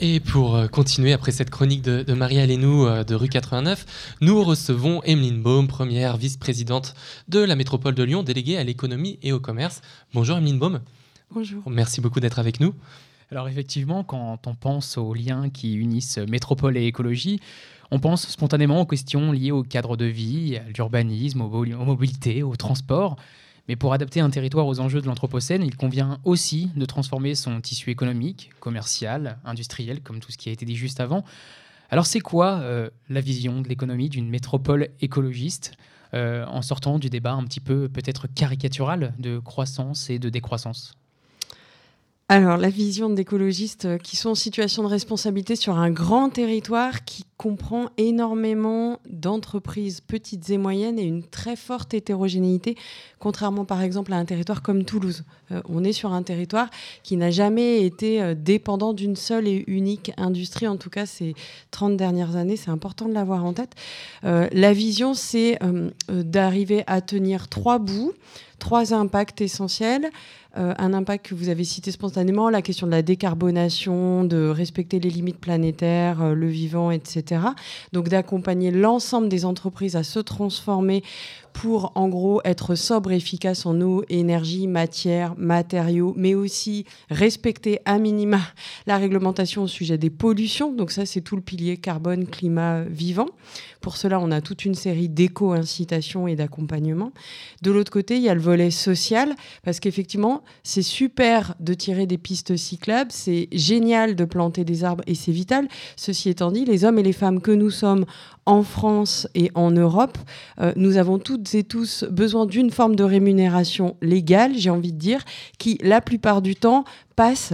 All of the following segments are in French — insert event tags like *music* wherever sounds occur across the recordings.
Et pour euh, continuer après cette chronique de, Marie Alénou euh, de rue 89, nous recevons Emeline Baum, première vice-présidente de la métropole de Lyon, déléguée à l'économie et au commerce. Bonjour Emeline Baum. Bonjour. Merci beaucoup d'être avec nous. Alors effectivement, quand on pense aux liens qui unissent métropole et écologie, on pense spontanément aux questions liées au cadre de vie, à l'urbanisme, aux, mobilités, au transport. Mais pour adapter un territoire aux enjeux de l'Anthropocène, il convient aussi de transformer son tissu économique, commercial, industriel, comme tout ce qui a été dit juste avant. Alors c'est quoi euh, la vision de l'économie d'une métropole écologiste euh, en sortant du débat un petit peu peut-être caricatural de croissance et de décroissance? Alors, la vision d'écologistes euh, qui sont en situation de responsabilité sur un grand territoire qui comprend énormément d'entreprises petites et moyennes et une très forte hétérogénéité, contrairement par exemple à un territoire comme Toulouse. Euh, on est sur un territoire qui n'a jamais été euh, dépendant d'une seule et unique industrie, en tout cas ces 30 dernières années, c'est important de l'avoir en tête. la vision, c'est d'arriver à tenir trois bouts, trois impacts essentiels. Euh, un impact que vous avez cité spontanément, la question de la décarbonation, de respecter les limites planétaires, euh, le vivant, etc. Donc d'accompagner l'ensemble des entreprises à se transformer pour en gros être sobre et efficace en eau, énergie, matière, matériaux, mais aussi respecter à minima la réglementation au sujet des pollutions. Donc ça, c'est tout le pilier carbone, climat, vivant. Pour cela, on a toute une série d'éco-incitations et d'accompagnement. De l'autre côté, il y a le volet social, parce qu'effectivement, c'est super de tirer des pistes cyclables, c'est génial de planter des arbres et c'est vital. Ceci étant dit, les hommes et les femmes que nous sommes en France et en Europe, euh, nous avons toutes et tous besoin d'une forme de rémunération légale, j'ai envie de dire, qui la plupart du temps passe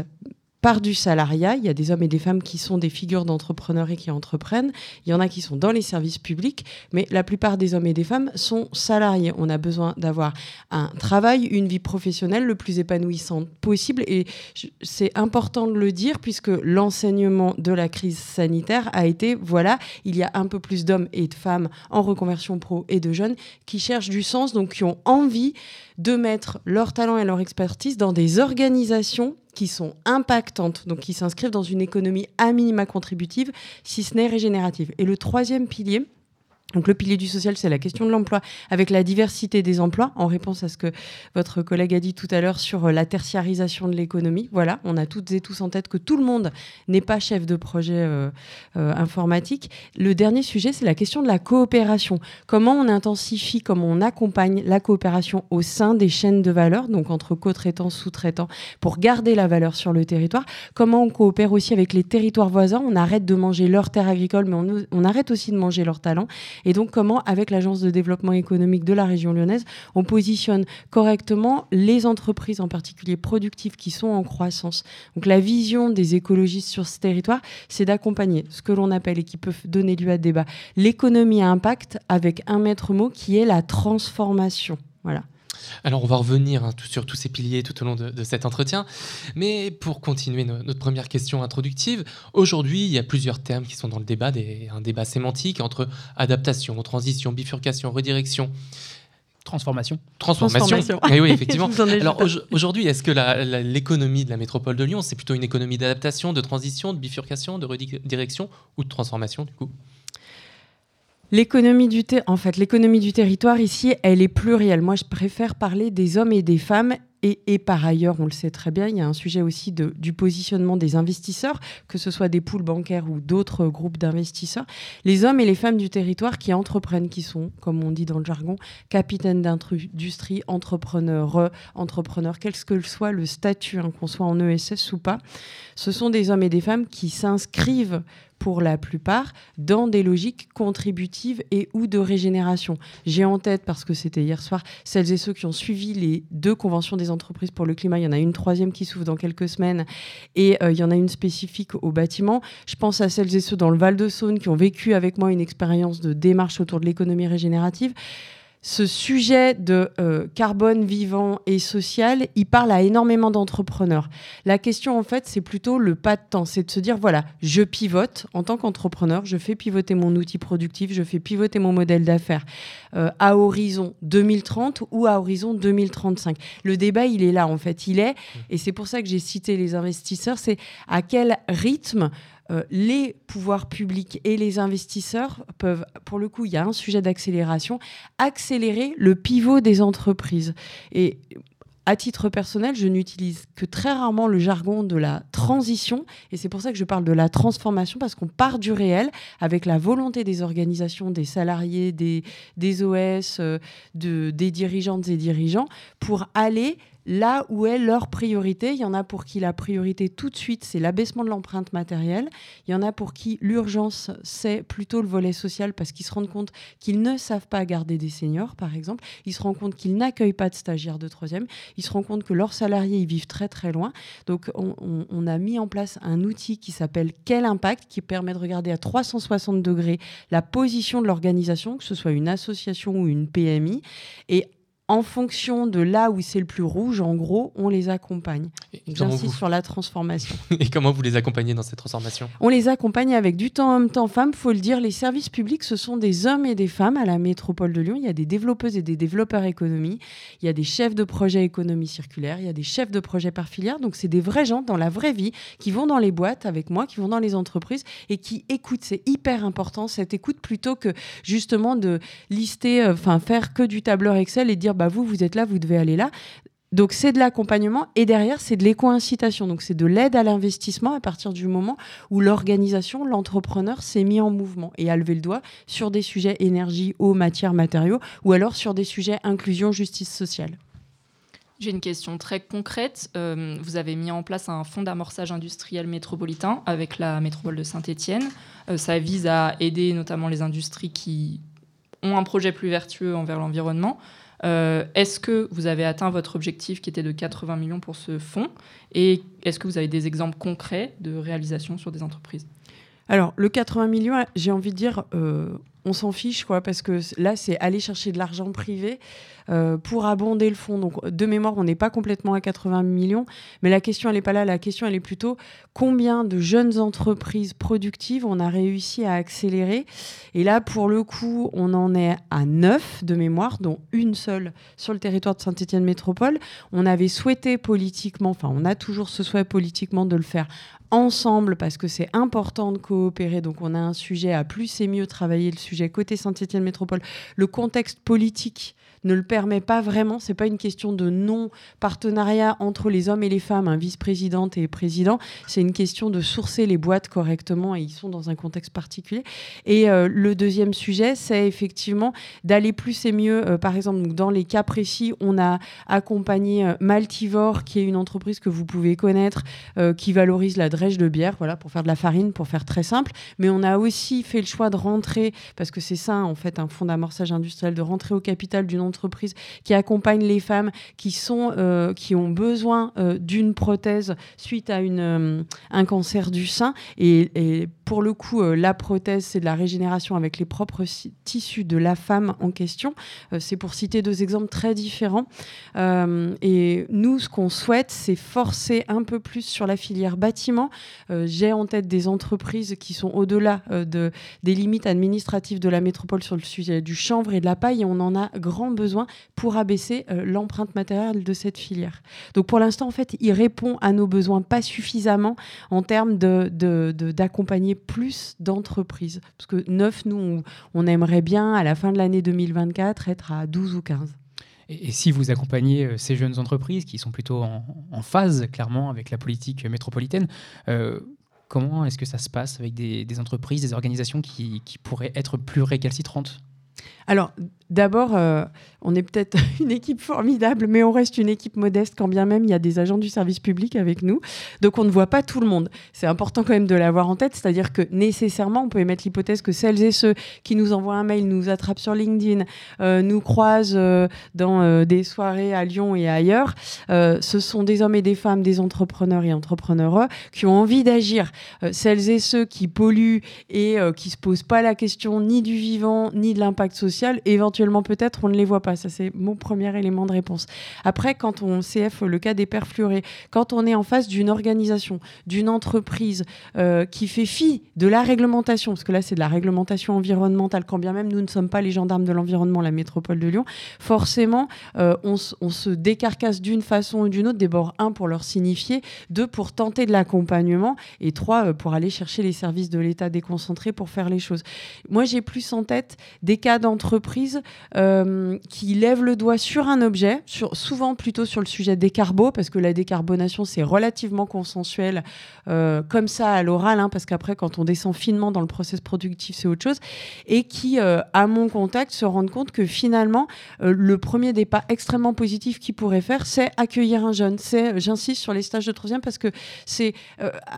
par du salariat. Il y a des hommes et des femmes qui sont des figures d'entrepreneurs et qui entreprennent. Il y en a qui sont dans les services publics, mais la plupart des hommes et des femmes sont salariés. On a besoin d'avoir un travail, une vie professionnelle le plus épanouissante possible. Et c'est important de le dire puisque l'enseignement de la crise sanitaire a été, voilà, il y a un peu plus d'hommes et de femmes en reconversion pro et de jeunes qui cherchent du sens, donc qui ont envie de mettre leur talent et leur expertise dans des organisations qui sont impactantes, donc qui s'inscrivent dans une économie à minima contributive, si ce n'est régénérative. Et le troisième pilier, donc le pilier du social, c'est la question de l'emploi, avec la diversité des emplois, en réponse à ce que votre collègue a dit tout à l'heure sur euh, la tertiarisation de l'économie. Voilà, on a toutes et tous en tête que tout le monde n'est pas chef de projet euh, euh, informatique. Le dernier sujet, c'est la question de la coopération. Comment on intensifie, comment on accompagne la coopération au sein des chaînes de valeur, donc entre co-traitants, sous-traitants, pour garder la valeur sur le territoire? Comment on coopère aussi avec les territoires voisins? On arrête de manger leurs terres agricoles, mais on, on arrête aussi de manger leurs talents. Et donc, comment, avec l'Agence de développement économique de la région lyonnaise, on positionne correctement les entreprises, en particulier productives, qui sont en croissance. Donc, la vision des écologistes sur ce territoire, c'est d'accompagner ce que l'on appelle et qui peut donner lieu à débat, l'économie à impact avec un maître mot qui est la transformation. Voilà. Alors on va revenir hein, sur tous ces piliers tout au long de, cet entretien, mais pour continuer notre première question introductive, aujourd'hui il y a plusieurs termes qui sont dans le débat, un débat sémantique entre adaptation, transition, bifurcation, redirection. Transformation. Transformation. Oui, oui, *laughs* effectivement. Alors aujourd'hui, est-ce que l'économie de la métropole de Lyon, c'est plutôt une économie d'adaptation, de transition, de bifurcation, de redirection ou de transformation du coup? L'économie du, en fait, territoire ici, elle est plurielle. Moi, je préfère parler des hommes et des femmes. Et, par ailleurs, on le sait très bien, il y a un sujet aussi du positionnement des investisseurs, que ce soit des poules bancaires ou d'autres groupes d'investisseurs. Les hommes et les femmes du territoire qui entreprennent, qui sont, comme on dit dans le jargon, capitaines d'industrie, entrepreneurs, entrepreneurs, quel que soit le statut, hein, qu'on soit en ESS ou pas, ce sont des hommes et des femmes qui s'inscrivent pour la plupart, dans des logiques contributives et ou de régénération. J'ai en tête, parce que c'était hier soir, celles et ceux qui ont suivi les deux conventions des entreprises pour le climat. Il y en a une troisième qui s'ouvre dans quelques semaines et euh, il y en a une spécifique au bâtiment. Je pense à celles et ceux dans le Val-de-Saône qui ont vécu avec moi une expérience de démarche autour de l'économie régénérative ce sujet de euh, carbone vivant et social, il parle à énormément d'entrepreneurs. La question, en fait, c'est plutôt le pas de temps. C'est de se dire, voilà, je pivote en tant qu'entrepreneur, je fais pivoter mon outil productif, je fais pivoter mon modèle d'affaires euh, à horizon 2030 ou à horizon 2035. Le débat, il est là, en fait. Il est, et c'est pour ça que j'ai cité les investisseurs, c'est à quel rythme euh, les pouvoirs publics et les investisseurs peuvent, pour le coup, il y a un sujet d'accélération, accélérer le pivot des entreprises. Et à titre personnel, je n'utilise que très rarement le jargon de la transition, et c'est pour ça que je parle de la transformation, parce qu'on part du réel avec la volonté des organisations, des salariés, des, OS, euh, de, des dirigeantes et dirigeants, pour aller là où est leur priorité. Il y en a pour qui la priorité tout de suite, c'est l'abaissement de l'empreinte matérielle. Il y en a pour qui l'urgence, c'est plutôt le volet social parce qu'ils se rendent compte qu'ils ne savent pas garder des seniors, par exemple. Ils se rendent compte qu'ils n'accueillent pas de stagiaires de troisième. Ils se rendent compte que leurs salariés, ils vivent très très loin. Donc on, a mis en place un outil qui s'appelle Quel impact, qui permet de regarder à 360 degrés la position de l'organisation, que ce soit une association ou une PMI. Et en fonction de là où c'est le plus rouge, en gros, on les accompagne. J'insiste sur la transformation. *laughs* Et comment vous les accompagnez dans cette transformation On les accompagne avec du temps homme, temps femme. faut le dire, les services publics, ce sont des hommes et des femmes à la métropole de Lyon. Il y a des développeuses et des développeurs économie. Il y a des chefs de projet économie circulaire. Il y a des chefs de projet par filière. Donc, c'est des vrais gens dans la vraie vie qui vont dans les boîtes avec moi, qui vont dans les entreprises et qui écoutent. C'est hyper important, cette écoute, plutôt que justement de lister, euh, enfin, faire que du tableur Excel et dire bah, vous, vous êtes là, vous devez aller là. Donc c'est de l'accompagnement et derrière c'est de l'éco-incitation. Donc c'est de l'aide à l'investissement à partir du moment où l'organisation, l'entrepreneur s'est mis en mouvement et a levé le doigt sur des sujets énergie, eau, matière, matériaux ou alors sur des sujets inclusion, justice sociale. J'ai une question très concrète. Euh, vous avez mis en place un fonds d'amorçage industriel métropolitain avec la métropole de Saint-Étienne. Euh, ça vise à aider notamment les industries qui ont un projet plus vertueux envers l'environnement. Euh, est-ce que vous avez atteint votre objectif qui était de 80 millions pour ce fonds Et est-ce que vous avez des exemples concrets de réalisation sur des entreprises? Alors, le 80 millions, j'ai envie de dire, euh, on s'en fiche, quoi, parce que là, c'est aller chercher de l'argent privé euh, pour abonder le fonds. Donc, de mémoire, on n'est pas complètement à 80 millions, mais la question, elle n'est pas là. La question, elle est plutôt combien de jeunes entreprises productives on a réussi à accélérer? Et là, pour le coup, on en est à 9 de mémoire, dont une seule sur le territoire de Saint-Étienne Métropole. On avait souhaité politiquement, enfin, on a toujours ce souhait politiquement de le faire ensemble parce que c'est important de coopérer. Donc on a un sujet à plus et mieux travailler le sujet côté Saint-Étienne Métropole. Le contexte politique ne le permet pas vraiment. C'est pas une question de non-partenariat entre les hommes et les femmes, un vice-présidente et président. C'est une question de sourcer les boîtes correctement et ils sont dans un contexte particulier. Et euh, le deuxième sujet, c'est effectivement d'aller plus et mieux. Euh, par exemple, dans les cas précis, on a accompagné euh, Maltivore, qui est une entreprise que vous pouvez connaître, qui valorise la drèche de bière, voilà, pour faire de la farine, pour faire très simple. Mais on a aussi fait le choix de rentrer, parce que c'est ça, en fait, un fonds d'amorçage industriel, de rentrer au capital d'une entreprise qui accompagnent les femmes qui, sont, euh, qui ont besoin euh, d'une prothèse suite à une, euh, un cancer du sein. Et, pour le coup, la prothèse, c'est de la régénération avec les propres tissus de la femme en question. c'est pour citer deux exemples très différents. et nous, ce qu'on souhaite, c'est forcer un peu plus sur la filière bâtiment. J'ai en tête des entreprises qui sont au-delà de, des limites administratives de la métropole sur le sujet du chanvre et de la paille. Et on en a grand besoin pour abaisser euh, l'empreinte matérielle de cette filière. Donc pour l'instant, en fait, il répond à nos besoins pas suffisamment en termes d'accompagner plus d'entreprises. Parce que neuf, nous, on, aimerait bien, à la fin de l'année 2024, être à 12 ou 15. Et, si vous accompagnez euh, ces jeunes entreprises qui sont plutôt en, phase, clairement, avec la politique métropolitaine, euh, comment est-ce que ça se passe avec des, entreprises, des organisations qui pourraient être plus récalcitrantes? Alors, d'abord, euh, on est peut-être *laughs* une équipe formidable, mais on reste une équipe modeste quand bien même il y a des agents du service public avec nous. Donc, on ne voit pas tout le monde. C'est important quand même de l'avoir en tête, c'est-à-dire que nécessairement, on peut émettre l'hypothèse que celles et ceux qui nous envoient un mail, nous attrapent sur LinkedIn, euh, nous croisent euh, dans des soirées à Lyon et ailleurs, ce sont des hommes et des femmes, des entrepreneurs et entrepreneureux qui ont envie d'agir. celles et ceux qui polluent et qui se posent pas la question ni du vivant, ni de l'impact social, éventuellement peut-être, on ne les voit pas. Ça, c'est mon premier élément de réponse. Après, quand on CF le cas des perfluorés, quand on est en face d'une organisation, d'une entreprise euh, qui fait fi de la réglementation, parce que là, c'est de la réglementation environnementale, quand bien même nous ne sommes pas les gendarmes de l'environnement, la métropole de Lyon, forcément, euh, on, se décarcasse d'une façon ou d'une autre, d'abord, un, pour leur signifier, deux, pour tenter de l'accompagnement, et trois, euh, pour aller chercher les services de l'État déconcentrés pour faire les choses. Moi, j'ai plus en tête des cas d'entreprise euh, qui lèvent le doigt sur un objet, souvent plutôt sur le sujet des carbos, parce que la décarbonation, c'est relativement consensuel, euh, comme ça à l'oral, hein, parce qu'après, quand on descend finement dans le process productif, c'est autre chose, et qui, euh, à mon contact, se rendent compte que finalement, le premier pas extrêmement positifs qu'ils pourraient faire, c'est accueillir un jeune. C'est, j'insiste sur les stages de troisième, parce que c'est,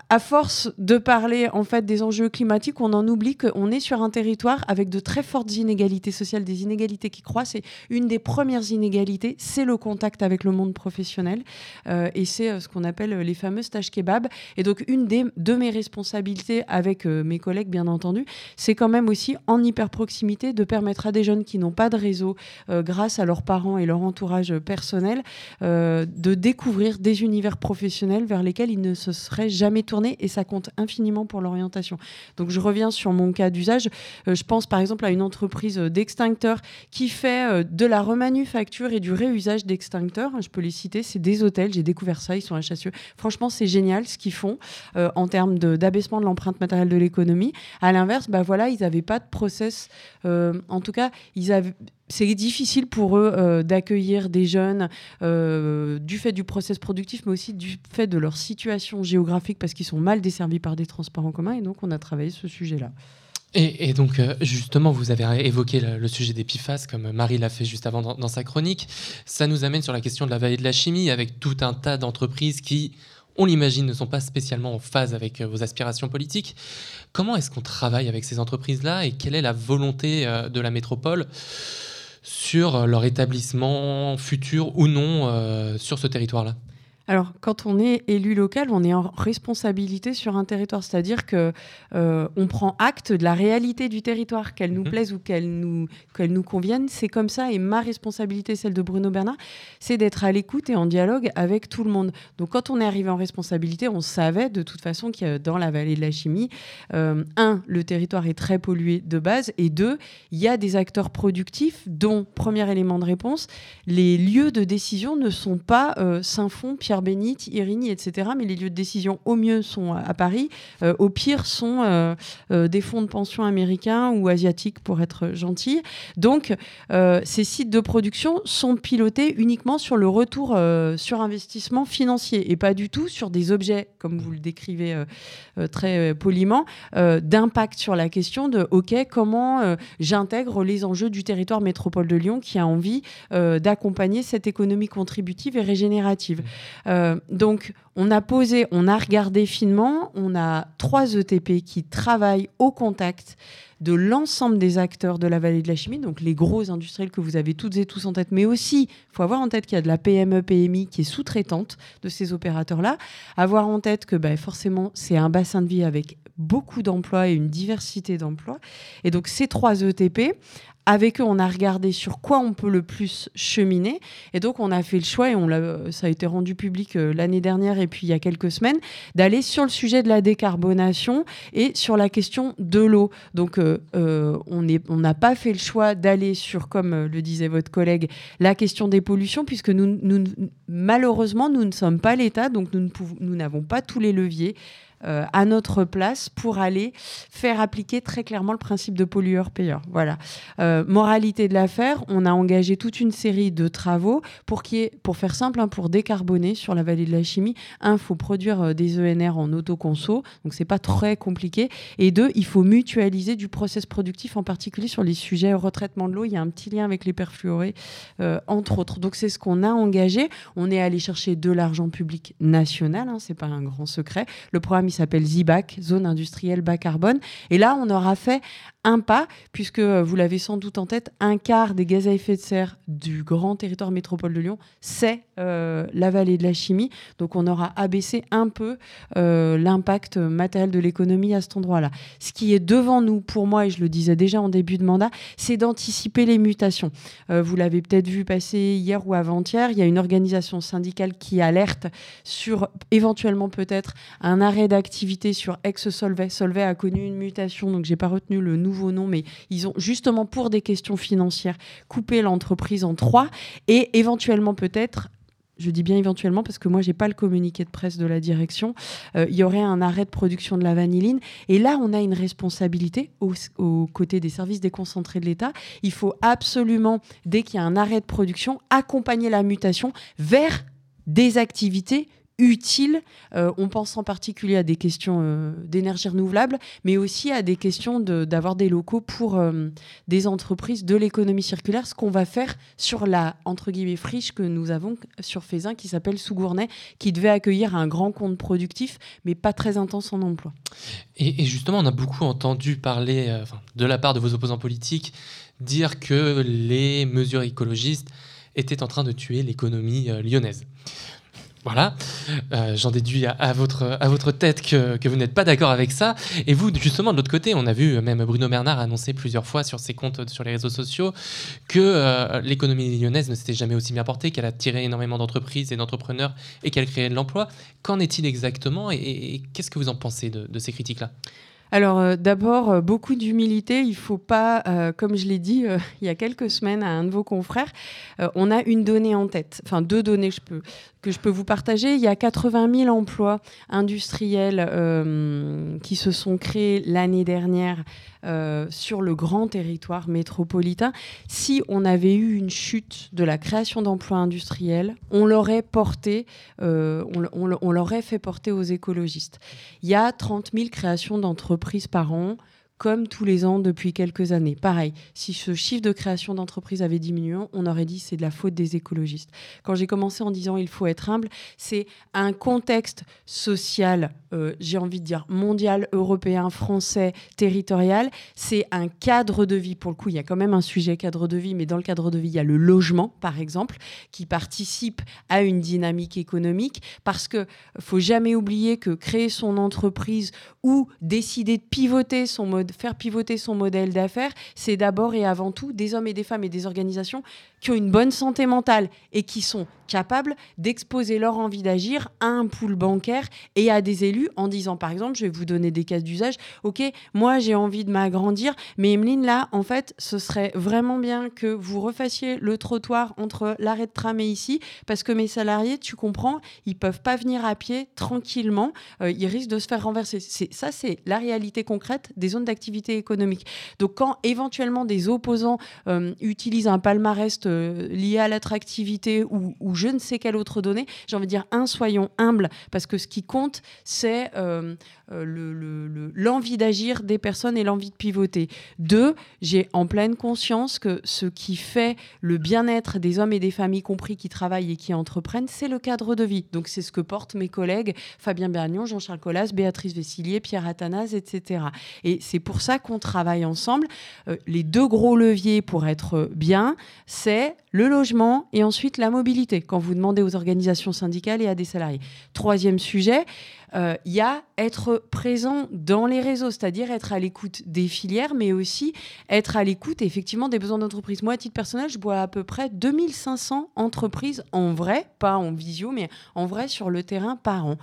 à force de parler en fait des enjeux climatiques, on en oublie qu'on est sur un territoire avec de très fortes inégalités sociales, des inégalités qui croissent. Et une des premières inégalités, c'est le contact avec le monde professionnel. Euh, et c'est euh, ce qu'on appelle les fameux stages kebab. Et donc, une des, de mes responsabilités avec euh, mes collègues, bien entendu, c'est quand même aussi en hyper proximité de permettre à des jeunes qui n'ont pas de réseau, grâce à leurs parents et leur entourage personnel, de découvrir des univers professionnels vers lesquels ils ne se seraient jamais tournés. Et ça compte infiniment pour l'orientation. Donc, je reviens sur mon cas d'usage. je pense par exemple à une entreprise d'extincteurs qui fait euh, de la remanufacture et du réusage d'extincteurs. Je peux les citer, c'est des hôtels. J'ai découvert ça, ils sont HSE. Franchement, c'est génial ce qu'ils font euh, en termes d'abaissement de, l'empreinte matérielle de l'économie. À l'inverse, bah voilà, ils n'avaient pas de process. Euh, en tout cas, ils avaient c'est difficile pour eux d'accueillir des jeunes du fait du process productif, mais aussi du fait de leur situation géographique, parce qu'ils sont mal desservis par des transports en commun. Et donc, on a travaillé ce sujet-là. Et, donc, euh, justement, vous avez évoqué le, sujet des PFAS, comme Marie l'a fait juste avant dans, sa chronique. Ça nous amène sur la question de la vallée de la chimie, avec tout un tas d'entreprises qui, on l'imagine, ne sont pas spécialement en phase avec euh, vos aspirations politiques. Comment est-ce qu'on travaille avec ces entreprises-là et quelle est la volonté euh, de la métropole sur leur établissement futur ou non sur ce territoire-là? Alors, quand on est élu local, on est en responsabilité sur un territoire, c'est-à-dire que euh, on prend acte de la réalité du territoire, qu'elle nous mhm. plaise ou qu'elle nous, qu'elle nous convienne. C'est comme ça, et ma responsabilité, celle de Bruno Bernard, c'est d'être à l'écoute et en dialogue avec tout le monde. Donc, quand on est arrivé en responsabilité, on savait de toute façon que dans la vallée de la chimie, euh, un, le territoire est très pollué de base, et deux, il y a des acteurs productifs dont, premier élément de réponse, les lieux de décision ne sont pas euh, Saint-Fond, Pierre Bénite, Irigny, etc. Mais les lieux de décision, au mieux, sont à Paris. Euh, au pire, sont euh, euh, des fonds de pension américains ou asiatiques, pour être gentil. Donc, ces sites de production sont pilotés uniquement sur le retour sur investissement financier et pas du tout sur des objets, comme vous le décrivez très poliment, d'impact sur la question de, OK, comment j'intègre les enjeux du territoire métropole de Lyon qui a envie d'accompagner cette économie contributive et régénérative. Euh, donc, on a posé, on a regardé finement, on a trois ETP qui travaillent au contact de l'ensemble des acteurs de la vallée de la chimie, donc les gros industriels que vous avez toutes et tous en tête, mais aussi, il faut avoir en tête qu'il y a de la PME, PMI qui est sous-traitante de ces opérateurs-là, avoir en tête que ben, forcément, c'est un bassin de vie avec beaucoup d'emplois et une diversité d'emplois. Et donc ces trois ETP, avec eux, on a regardé sur quoi on peut le plus cheminer. Et donc, on a fait le choix, et ça a été rendu public euh, l'année dernière puis il y a quelques semaines, d'aller sur le sujet de la décarbonation et sur la question de l'eau. Donc, euh, euh, on n'a pas fait le choix d'aller sur, comme le disait votre collègue, la question des pollutions, puisque malheureusement, nous ne sommes pas l'État, donc nous n'avons pas tous les leviers. Euh, à notre place pour aller faire appliquer très clairement le principe de pollueur-payeur. Voilà. Euh, moralité de l'affaire, on a engagé toute une série de travaux pour, qui pour faire simple, hein, pour décarboner sur la vallée de la chimie. Un, il faut produire euh, des ENR en autoconso, donc c'est pas très compliqué. Et deux, il faut mutualiser du process productif, en particulier sur les sujets retraitement de l'eau. Il y a un petit lien avec les perfluorés, entre autres. Donc c'est ce qu'on a engagé. On est allé chercher de l'argent public national, hein, c'est pas un grand secret. Le programme il s'appelle ZBAC, Zone industrielle bas carbone. Et là, on aura fait un pas, puisque euh, vous l'avez sans doute en tête, un quart des gaz à effet de serre du grand territoire métropole de Lyon, c'est euh, la vallée de la chimie. Donc on aura abaissé un peu euh, l'impact matériel de l'économie à cet endroit-là. Ce qui est devant nous, pour moi, et je le disais déjà en début de mandat, c'est d'anticiper les mutations. vous l'avez peut-être vu passer hier ou avant-hier, il y a une organisation syndicale qui alerte sur éventuellement peut-être un arrêt d'activité sur ex-Solvay. Solvay a connu une mutation, donc j'ai pas retenu le nouveau nom, mais ils ont justement pour des questions financières coupé l'entreprise en trois et éventuellement peut-être je dis bien éventuellement parce que moi j'ai pas le communiqué de presse de la direction, euh, il y aurait un arrêt de production de la vanilline et là on a une responsabilité aux côtés des services déconcentrés de l'État. Il faut absolument dès qu'il y a un arrêt de production accompagner la mutation vers des activités utile. Euh, on pense en particulier à des questions euh, d'énergie renouvelable, mais aussi à des questions d'avoir des locaux pour euh, des entreprises de l'économie circulaire, ce qu'on va faire sur la entre guillemets friche que nous avons sur Fézin qui s'appelle Sougournay, qui devait accueillir un grand compte productif, mais pas très intense en emploi. Et, justement, on a beaucoup entendu parler, de la part de vos opposants politiques, dire que les mesures écologistes étaient en train de tuer l'économie lyonnaise. Voilà, euh, j'en déduis à, votre, tête que, vous n'êtes pas d'accord avec ça. Et vous, justement, de l'autre côté, on a vu même Bruno Bernard annoncer plusieurs fois sur ses comptes sur les réseaux sociaux que euh, l'économie lyonnaise ne s'était jamais aussi bien portée, qu'elle a tiré énormément d'entreprises et d'entrepreneurs et qu'elle créait de l'emploi. Qu'en est-il exactement et, qu'est-ce que vous en pensez de ces critiques-là? Alors euh, d'abord, euh, beaucoup d'humilité. Il ne faut pas, euh, comme je l'ai dit *laughs* il y a quelques semaines à un de vos confrères, on a une donnée en tête, enfin deux données que je peux, que je peux vous partager. Il y a 80 000 emplois industriels qui se sont créés l'année dernière sur le grand territoire métropolitain. Si on avait eu une chute de la création d'emplois industriels, on l'aurait porté, on, on l'aurait fait porter aux écologistes. Il y a 30 000 créations d'entreprises reprises par an comme tous les ans depuis quelques années. Pareil, si ce chiffre de création d'entreprise avait diminué, on aurait dit c'est de la faute des écologistes. Quand j'ai commencé en disant il faut être humble, c'est un contexte social, euh, j'ai envie de dire mondial, européen, français, territorial. C'est un cadre de vie. Pour le coup, il y a quand même un sujet cadre de vie, mais dans le cadre de vie, il y a le logement, par exemple, qui participe à une dynamique économique. Parce que faut jamais oublier que créer son entreprise ou décider de pivoter son mode faire pivoter son modèle d'affaires, c'est d'abord et avant tout des hommes et des femmes et des organisations qui ont une bonne santé mentale et qui sont capables d'exposer leur envie d'agir à un pool bancaire et à des élus en disant, par exemple, je vais vous donner des cas d'usage, ok, moi j'ai envie de m'agrandir, mais Emeline, là, en fait, ce serait vraiment bien que vous refassiez le trottoir entre l'arrêt de tram et ici, parce que mes salariés, tu comprends, ils peuvent pas venir à pied tranquillement, euh, ils risquent de se faire renverser. Ça, c'est la réalité concrète des zones d'activité économique. Donc quand éventuellement des opposants euh, utilisent un palmarès euh, lié à l'attractivité ou, je ne sais quelle autre donnée, j'ai envie de dire, un, soyons humbles, parce que ce qui compte, c'est euh, l'envie d'agir des personnes et l'envie de pivoter. Deux, j'ai en pleine conscience que ce qui fait le bien-être des hommes et des familles, compris qui travaillent et qui entreprennent, c'est le cadre de vie. Donc c'est ce que portent mes collègues Fabien Bernion, Jean-Charles Collas, Béatrice Vessillier, Pierre Athanase, etc. Et c'est pour ça qu'on travaille ensemble. Euh, les deux gros leviers pour être bien, c'est le logement et ensuite la mobilité, quand vous demandez aux organisations syndicales et à des salariés. Troisième sujet, il euh, y a être présent dans les réseaux, c'est-à-dire être à l'écoute des filières, mais aussi être à l'écoute effectivement des besoins d'entreprise. Moi, à titre personnel, je vois à peu près 2500 entreprises en vrai, pas en visio, mais en vrai sur le terrain par an.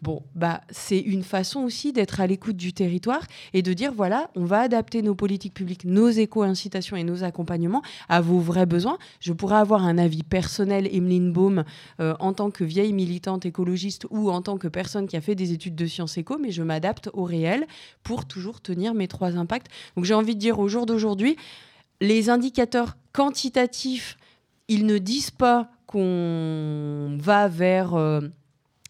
Bon, bah, c'est une façon aussi d'être à l'écoute du territoire et de dire voilà, on va adapter nos politiques publiques, nos éco-incitations et nos accompagnements à vos vrais besoins. Je pourrais avoir un avis personnel, Emeline Baum, euh, en tant que vieille militante écologiste ou en tant que personne qui a fait des études de sciences éco, mais je m'adapte au réel pour toujours tenir mes trois impacts. Donc j'ai envie de dire au jour d'aujourd'hui, les indicateurs quantitatifs, ils ne disent pas qu'on va vers. Euh,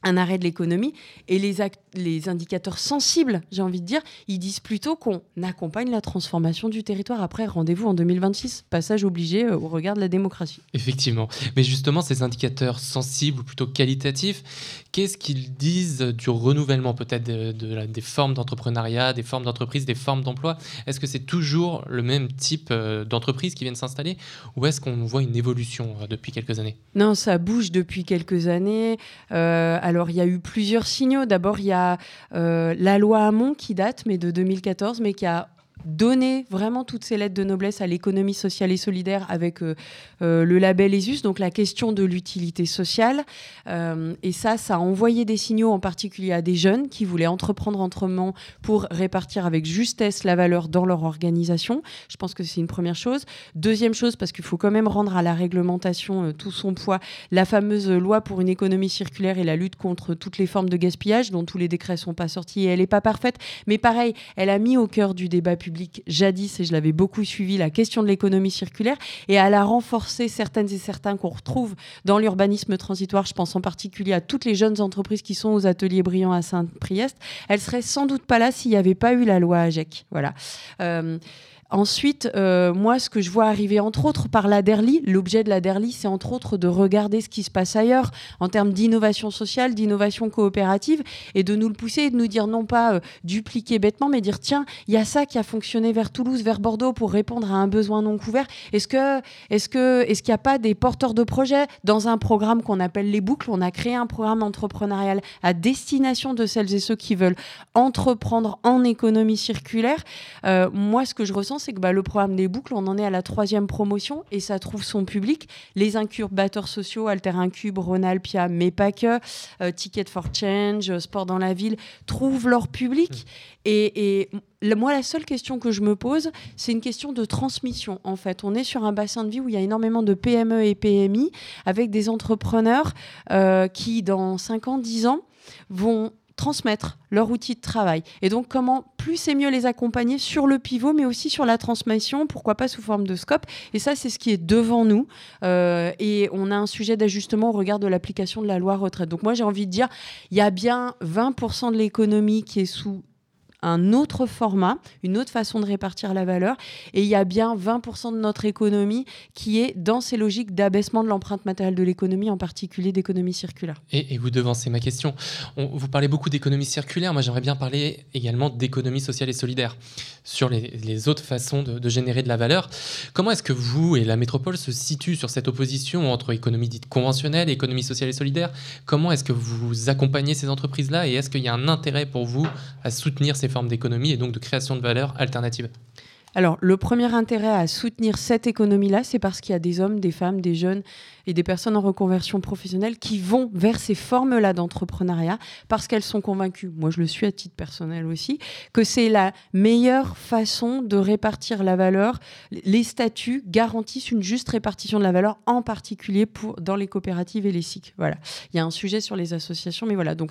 un arrêt de l'économie et les, les indicateurs sensibles, j'ai envie de dire, ils disent plutôt qu'on accompagne la transformation du territoire. Après, rendez-vous en 2026, passage obligé euh, au regard de la démocratie. Effectivement. Mais justement, ces indicateurs sensibles ou plutôt qualitatifs, qu'est-ce qu'ils disent du renouvellement peut-être de, des formes d'entrepreneuriat, des formes d'entreprise, des formes d'emploi? Est-ce que c'est toujours le même type euh, d'entreprise qui viennent s'installer? Ou est-ce qu'on voit une évolution euh, depuis quelques années? Non, ça bouge depuis quelques années. alors, il y a eu plusieurs signaux. D'abord, il y a euh, la loi Hamon qui date, mais de 2014, mais qui a donner vraiment toutes ces lettres de noblesse à l'économie sociale et solidaire avec euh, euh, le label ESUS, donc la question de l'utilité sociale. Euh, et ça, ça a envoyé des signaux en particulier à des jeunes qui voulaient entreprendre autrement pour répartir avec justesse la valeur dans leur organisation. Je pense que c'est une première chose. Deuxième chose, parce qu'il faut quand même rendre à la réglementation tout son poids, la fameuse loi pour une économie circulaire et la lutte contre toutes les formes de gaspillage, dont tous les décrets ne sont pas sortis et elle n'est pas parfaite. Mais pareil, elle a mis au cœur du débat public jadis, et je l'avais beaucoup suivi, la question de l'économie circulaire, et elle a renforcé certaines et certains qu'on retrouve dans l'urbanisme transitoire. Je pense en particulier à toutes les jeunes entreprises qui sont aux ateliers brillants à Saint-Priest. Elle serait sans doute pas là s'il n'y avait pas eu la loi AGEC. Voilà. Euh, Ensuite, euh, moi, ce que je vois arriver, entre autres, par la DERLI, l'objet de la DERLI, c'est entre autres de regarder ce qui se passe ailleurs en termes d'innovation sociale, d'innovation coopérative, et de nous le pousser et de nous dire non pas euh, dupliquer bêtement, mais dire tiens, il y a ça qui a fonctionné vers Toulouse, vers Bordeaux pour répondre à un besoin non couvert. Est-ce que, est-ce que, est-ce qu'il n'y a pas des porteurs de projets dans un programme qu'on appelle les boucles? On a créé un programme entrepreneurial à destination de celles et ceux qui veulent entreprendre en économie circulaire. Euh, moi, ce que je ressens c'est que bah, le programme des boucles, on en est à la troisième promotion et ça trouve son public. Les incubateurs sociaux, Alter Incube, Ronalpia, mais pas que, euh, Ticket for Change, Sport dans la ville, trouvent leur public. Mmh. Et, moi, la seule question que je me pose, c'est une question de transmission. En fait, on est sur un bassin de vie où il y a énormément de PME et PMI avec des entrepreneurs euh, qui, dans 5 ans, 10 ans, vont transmettre leur outil de travail. Et donc, comment plus et mieux les accompagner sur le pivot, mais aussi sur la transmission, pourquoi pas sous forme de scope. Et ça, c'est ce qui est devant nous. Euh, et on a un sujet d'ajustement au regard de l'application de la loi retraite. Donc, moi, j'ai envie de dire, il y a bien 20% de l'économie qui est sous un autre format, une autre façon de répartir la valeur. Et il y a bien 20% de notre économie qui est dans ces logiques d'abaissement de l'empreinte matérielle de l'économie, en particulier d'économie circulaire. Et, vous devancez ma question. vous parlez beaucoup d'économie circulaire. Moi, j'aimerais bien parler également d'économie sociale et solidaire sur les, autres façons de, générer de la valeur. Comment est-ce que vous et la métropole se situent sur cette opposition entre économie dite conventionnelle et économie sociale et solidaire? Comment est-ce que vous accompagnez ces entreprises-là et est-ce qu'il y a un intérêt pour vous à soutenir ces formes d'économie et donc de création de valeur alternative alors, le premier intérêt à soutenir cette économie-là, c'est parce qu'il y a des hommes, des femmes, des jeunes et des personnes en reconversion professionnelle qui vont vers ces formes-là d'entrepreneuriat parce qu'elles sont convaincues, moi je le suis à titre personnel aussi, que c'est la meilleure façon de répartir la valeur. Les statuts garantissent une juste répartition de la valeur, en particulier pour, dans les coopératives et les SIC. Voilà. Il y a un sujet sur les associations, mais voilà. Donc,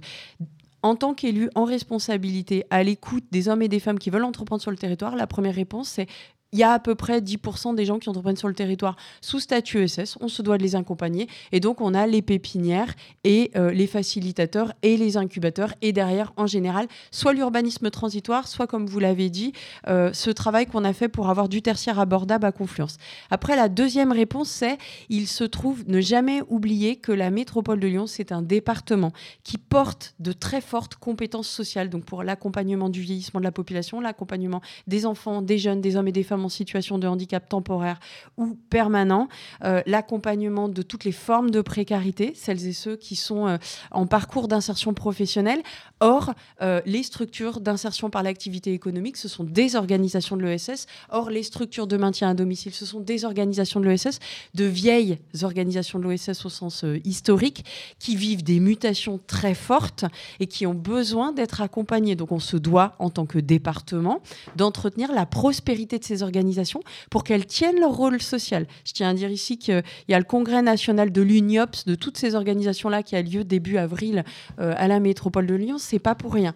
en tant qu'élu en responsabilité, à l'écoute des hommes et des femmes qui veulent entreprendre sur le territoire, la première réponse, c'est il y a à peu près 10% des gens qui entreprennent sur le territoire sous statut ESS. On se doit de les accompagner. Et donc, on a les pépinières et euh, les facilitateurs et les incubateurs. Et derrière, en général, soit l'urbanisme transitoire, soit, comme vous l'avez dit, euh, ce travail qu'on a fait pour avoir du tertiaire abordable à Confluence. Après, la deuxième réponse, c'est il se trouve ne jamais oublier que la métropole de Lyon, c'est un département qui porte de très fortes compétences sociales. Donc, pour l'accompagnement du vieillissement de la population, l'accompagnement des enfants, des jeunes, des hommes et des femmes en situation de handicap temporaire ou permanent, euh, l'accompagnement de toutes les formes de précarité, celles et ceux qui sont euh, en parcours d'insertion professionnelle. Or, euh, les structures d'insertion par l'activité économique, ce sont des organisations de l'ESS. Or, les structures de maintien à domicile, ce sont des organisations de l'ESS, de vieilles organisations de l'ESS au sens historique, qui vivent des mutations très fortes et qui ont besoin d'être accompagnées. Donc, on se doit, en tant que département, d'entretenir la prospérité de ces organisations organisations pour qu'elles tiennent leur rôle social. Je tiens à dire ici qu'il y a le congrès national de l'UNIOPS, de toutes ces organisations-là, qui a lieu début avril euh, à la métropole de Lyon. C'est pas pour rien.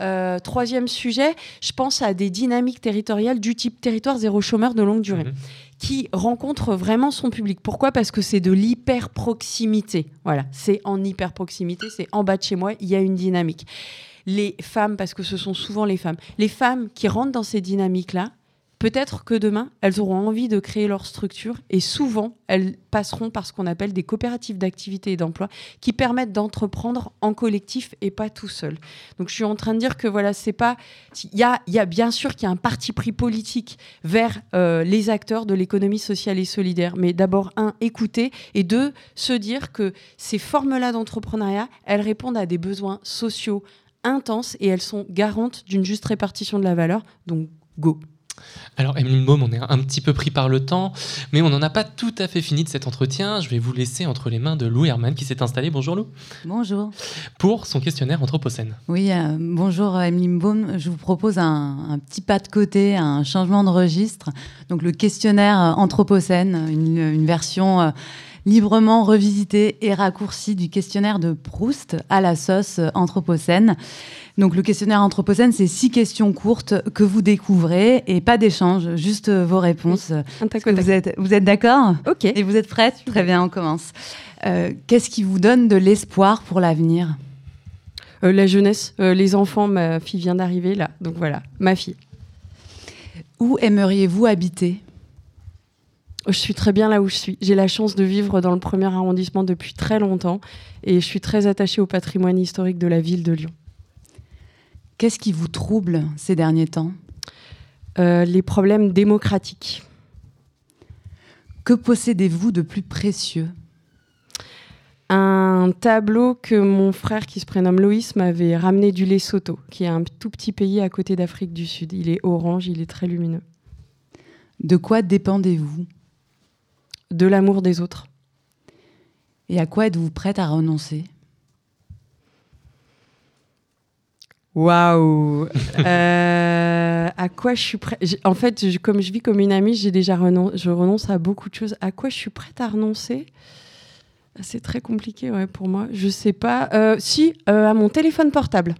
Euh, troisième sujet, je pense à des dynamiques territoriales du type territoire zéro chômeur de longue durée. Mhm. qui rencontre vraiment son public. Pourquoi? Parce que c'est de l'hyper proximité. Voilà, c'est en hyper proximité, c'est en bas de chez moi, il y a une dynamique. les femmes, parce que ce sont souvent les femmes, les femmes qui rentrent dans ces dynamiques-là, Peut-être que demain, elles auront envie de créer leur structure et souvent, elles passeront par ce qu'on appelle des coopératives d'activité et d'emploi qui permettent d'entreprendre en collectif et pas tout seul. Donc je suis en train de dire que voilà, c'est pas il y a, bien sûr qu'il y a un parti pris politique vers euh, les acteurs de l'économie sociale et solidaire, mais d'abord un écouter et deux se dire que ces formes-là d'entrepreneuriat, elles répondent à des besoins sociaux intenses et elles sont garantes d'une juste répartition de la valeur. Donc go. Alors, Emeline Baum, on est un petit peu pris par le temps, mais on n'en a pas tout à fait fini de cet entretien. Je vais vous laisser entre les mains de Lou Herman qui s'est installé. Bonjour Lou. Bonjour. Pour son questionnaire Anthropocène. Oui, euh, bonjour Emeline Baum. Je vous propose un, petit pas de côté, un changement de registre. Donc, le questionnaire Anthropocène, une, version. Euh, librement revisité et raccourci du questionnaire de Proust à la sauce anthropocène. Donc le questionnaire anthropocène, c'est six questions courtes que vous découvrez et pas d'échange, juste vos réponses. Vous êtes, vous êtes d'accord Ok. Et vous êtes prête Très bien, on commence. Euh, qu'est-ce qui vous donne de l'espoir pour l'avenir? Euh, La jeunesse, euh, les enfants. Ma fille vient d'arriver là, donc voilà, ma fille. Où aimeriez-vous habiter? Je suis très bien là où je suis. J'ai la chance de vivre dans le premier arrondissement depuis très longtemps et je suis très attachée au patrimoine historique de la ville de Lyon. Qu'est-ce qui vous trouble ces derniers temps? Euh, Les problèmes démocratiques. Que possédez-vous de plus précieux? Un tableau que mon frère, qui se prénomme Loïs, m'avait ramené du Lesotho, qui est un tout petit pays à côté d'Afrique du Sud. Il est orange, il est très lumineux. De quoi dépendez-vous? De l'amour des autres. Et à quoi êtes-vous prête à renoncer? Waouh *laughs* euh, À quoi je suis prête? En fait, comme je vis comme une amie, j'ai déjà je renonce à beaucoup de choses. À quoi je suis prête à renoncer? C'est très compliqué ouais, pour moi. Je sais pas. Euh, si, euh, à mon téléphone portable.